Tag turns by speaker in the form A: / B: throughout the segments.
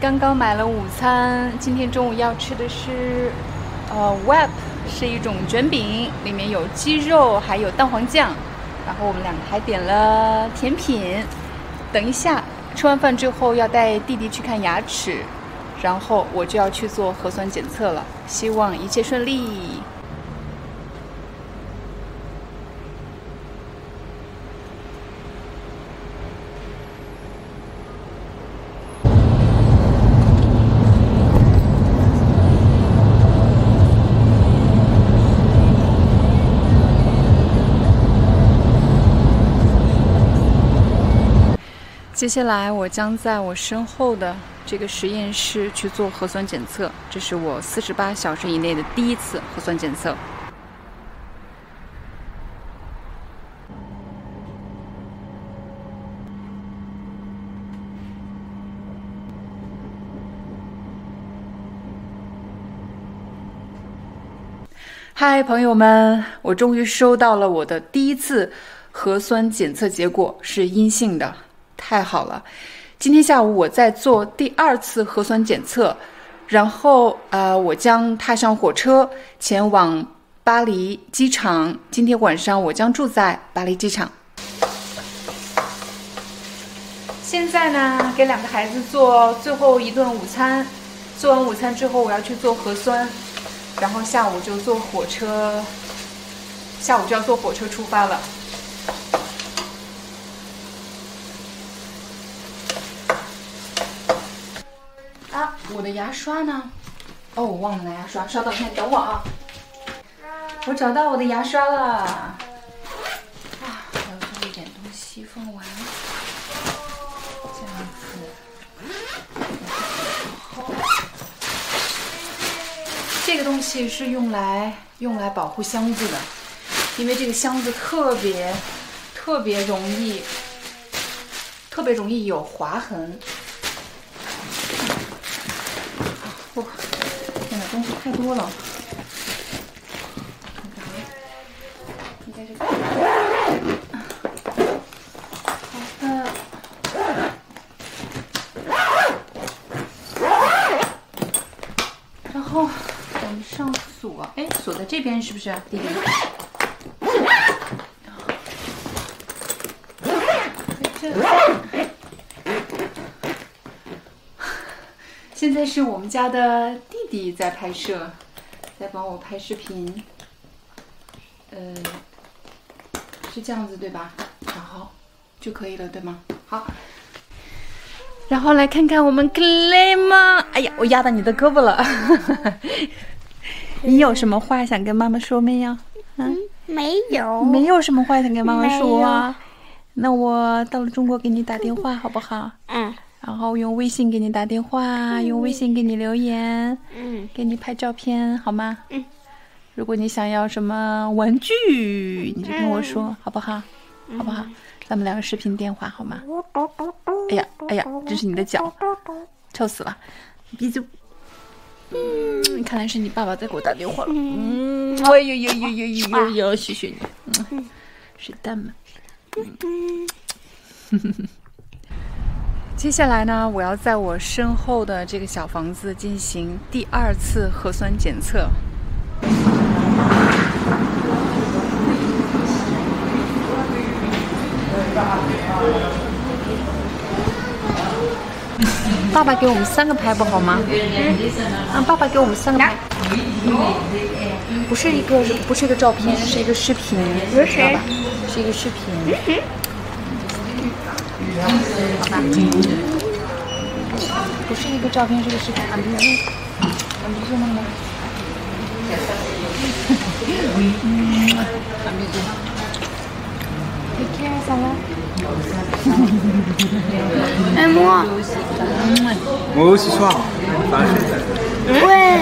A: 刚刚买了午餐，今天中午要吃的是，呃，wrap，是一种卷饼，里面有鸡肉，还有蛋黄酱。然后我们两个还点了甜品。等一下吃完饭之后要带弟弟去看牙齿，然后我就要去做核酸检测了，希望一切顺利。接下来，我将在我身后的这个实验室去做核酸检测，这是我四十八小时以内的第一次核酸检测。嗨，朋友们，我终于收到了我的第一次核酸检测结果，是阴性的。太好了，今天下午我在做第二次核酸检测，然后呃，我将踏上火车前往巴黎机场。今天晚上我将住在巴黎机场。现在呢，给两个孩子做最后一顿午餐，做完午餐之后我要去做核酸，然后下午就坐火车，下午就要坐火车出发了。啊，我的牙刷呢？哦，我忘了拿牙刷，稍等一下，等我啊！我找到我的牙刷了。啊，我要做一点东西放完，这样子。好，这个东西是用来用来保护箱子的，因为这个箱子特别特别容易特别容易有划痕。天哪，东西太多了！应该是好的。然后我们上锁，哎，锁在这边是不是，弟弟？在这。现在是我们家的弟弟在拍摄，在帮我拍视频。呃，是这样子对吧？然后就可以了对吗？好。然后来看看我们 Clay 吗？哎呀，我压到你的胳膊了。你有什么话想跟妈妈说没有？
B: 嗯，没有。
A: 没有什么话想跟妈妈说啊？那我到了中国给你打电话好不好？嗯。然后用微信给你打电话，用微信给你留言，嗯，给你拍照片，好吗？嗯。如果你想要什么玩具，你就跟我说，好不好？好不好？咱们两个视频电话，好吗？哎呀，哎呀，这是你的脚，臭死了！鼻子，嗯，看来是你爸爸在给我打电话了。嗯，哎呦呦呦呦呦呦呦，谢谢你，嗯，是的嘛。嗯，哼哼哼。接下来呢，我要在我身后的这个小房子进行第二次核酸检测。爸爸给我们三个拍不好吗？让爸爸给我们三个拍。不是一个，不是一个照片，是一个视频，知道吧？是一个视频。好吧。不是一个照片，是个视频。俺不是，俺不是那个。嗯，俺不是。Take care, Salah.
B: Et moi
C: Moi aussi soir.
B: Ouais.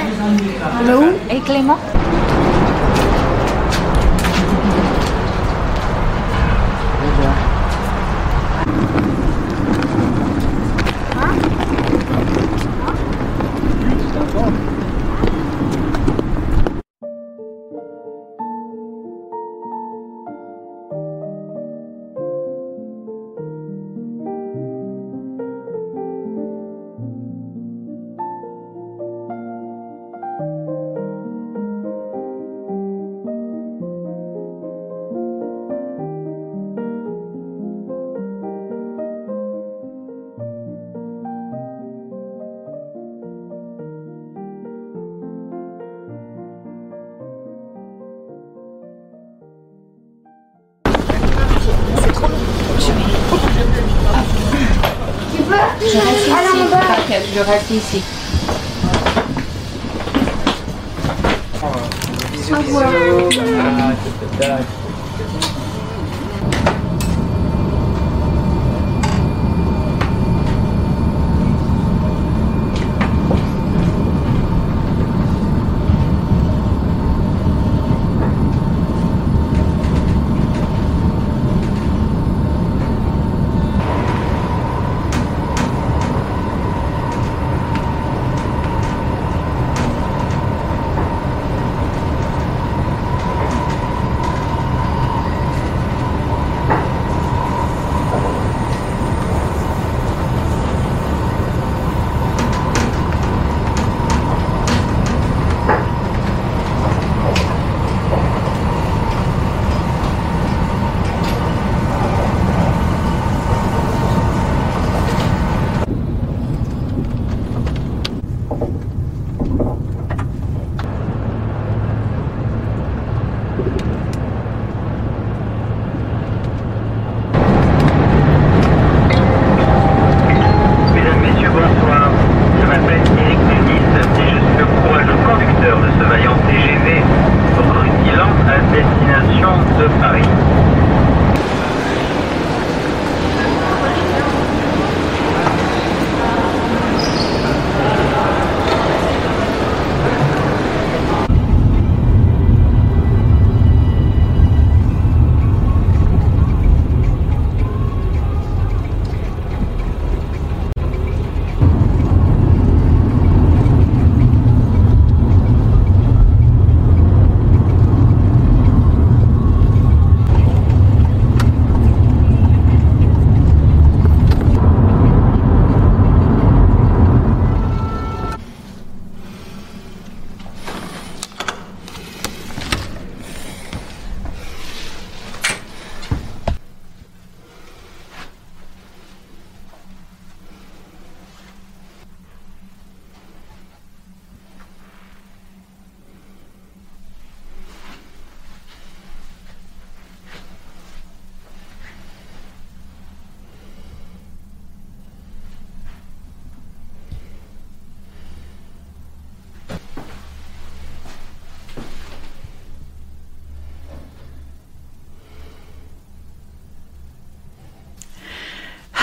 B: Mais où
A: Et Clément je reste ici.
C: Bisous, bisous.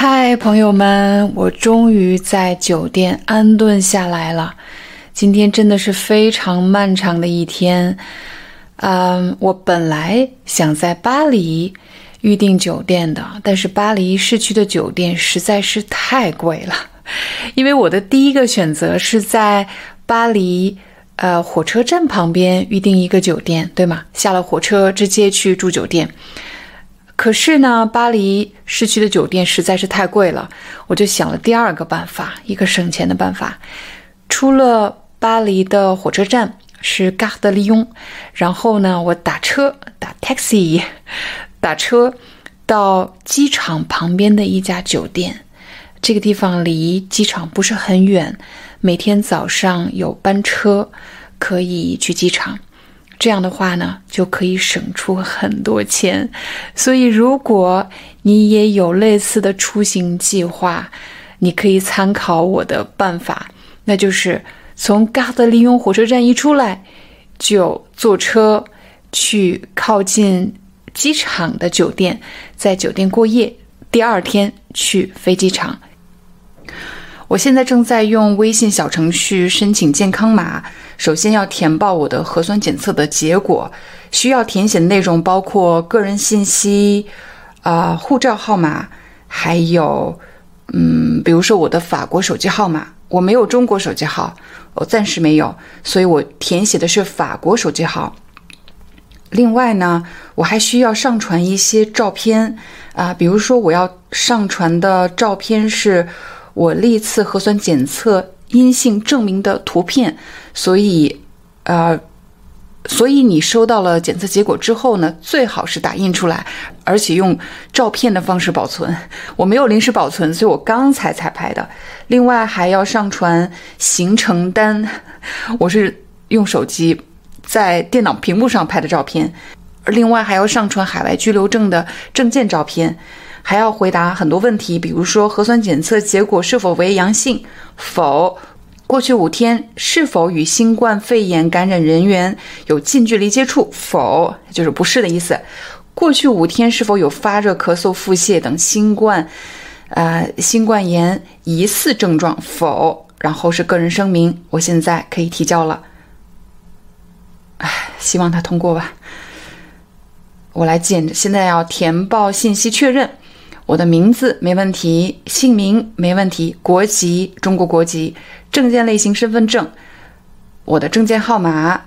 A: 嗨，朋友们，我终于在酒店安顿下来了。今天真的是非常漫长的一天。嗯，我本来想在巴黎预订酒店的，但是巴黎市区的酒店实在是太贵了。因为我的第一个选择是在巴黎呃火车站旁边预订一个酒店，对吗？下了火车直接去住酒店。可是呢，巴黎市区的酒店实在是太贵了，我就想了第二个办法，一个省钱的办法。出了巴黎的火车站是 Gare de Lyon，然后呢，我打车打 taxi，打车到机场旁边的一家酒店。这个地方离机场不是很远，每天早上有班车。可以去机场。这样的话呢，就可以省出很多钱。所以，如果你也有类似的出行计划，你可以参考我的办法，那就是从嘎德利雍火车站一出来，就坐车去靠近机场的酒店，在酒店过夜，第二天去飞机场。我现在正在用微信小程序申请健康码。首先要填报我的核酸检测的结果，需要填写的内容包括个人信息，啊，护照号码，还有，嗯，比如说我的法国手机号码，我没有中国手机号，我暂时没有，所以我填写的是法国手机号。另外呢，我还需要上传一些照片，啊，比如说我要上传的照片是。我历次核酸检测阴性证明的图片，所以，呃，所以你收到了检测结果之后呢，最好是打印出来，而且用照片的方式保存。我没有临时保存，所以我刚才才拍的。另外还要上传行程单，我是用手机在电脑屏幕上拍的照片。另外还要上传海外居留证的证件照片。还要回答很多问题，比如说核酸检测结果是否为阳性，否，过去五天是否与新冠肺炎感染人员有近距离接触，否，就是不是的意思。过去五天是否有发热、咳嗽、腹泻等新冠，呃，新冠炎疑似症状，否。然后是个人声明，我现在可以提交了。唉，希望他通过吧。我来检，现在要填报信息确认。我的名字没问题，姓名没问题，国籍中国国籍，证件类型身份证，我的证件号码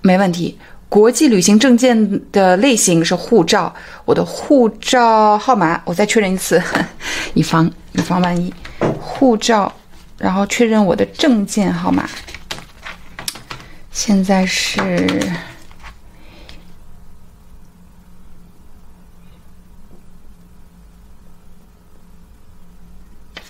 A: 没问题，国际旅行证件的类型是护照，我的护照号码我再确认一次，以防以防万一，护照，然后确认我的证件号码，现在是。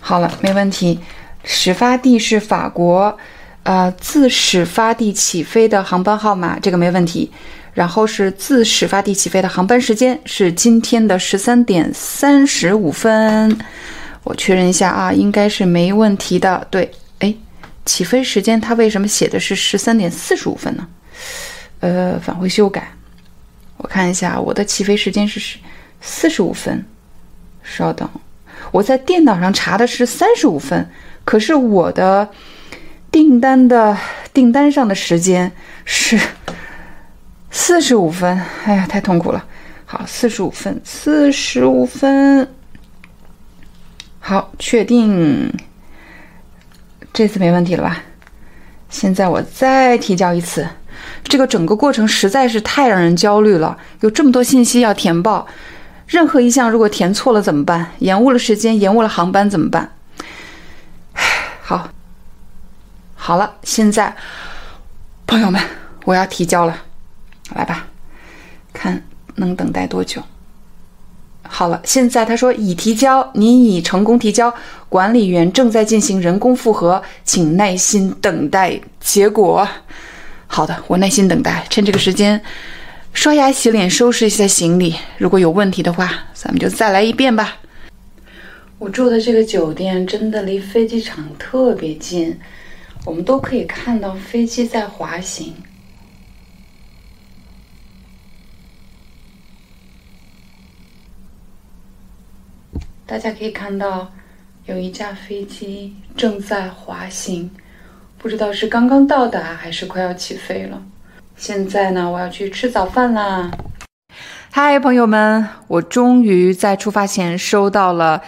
A: 好了，没问题。始发地是法国，呃，自始发地起飞的航班号码，这个没问题。然后是自始发地起飞的航班时间是今天的十三点三十五分。我确认一下啊，应该是没问题的。对，哎，起飞时间它为什么写的是十三点四十五分呢？呃，返回修改。我看一下，我的起飞时间是四十五分。稍等。我在电脑上查的是三十五分，可是我的订单的订单上的时间是四十五分。哎呀，太痛苦了。好，四十五分，四十五分。好，确定，这次没问题了吧？现在我再提交一次。这个整个过程实在是太让人焦虑了，有这么多信息要填报。任何一项如果填错了怎么办？延误了时间，延误了航班怎么办？好，好了，现在朋友们，我要提交了，来吧，看能等待多久。好了，现在他说已提交，您已成功提交，管理员正在进行人工复核，请耐心等待结果。好的，我耐心等待，趁这个时间。刷牙、洗脸、收拾一下行李。如果有问题的话，咱们就再来一遍吧。我住的这个酒店真的离飞机场特别近，我们都可以看到飞机在滑行。大家可以看到，有一架飞机正在滑行，不知道是刚刚到达还是快要起飞了。现在呢，我要去吃早饭啦。嗨，朋友们，我终于在出发前收到了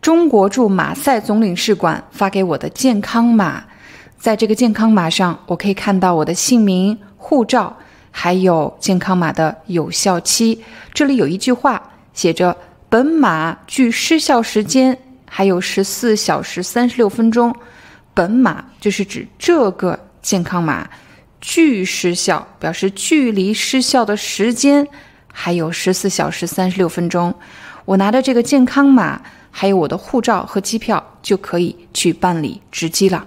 A: 中国驻马赛总领事馆发给我的健康码。在这个健康码上，我可以看到我的姓名、护照，还有健康码的有效期。这里有一句话写着：“本码距失效时间还有十四小时三十六分钟。”本码就是指这个健康码。距失效表示距离失效的时间还有十四小时三十六分钟。我拿着这个健康码，还有我的护照和机票，就可以去办理值机了。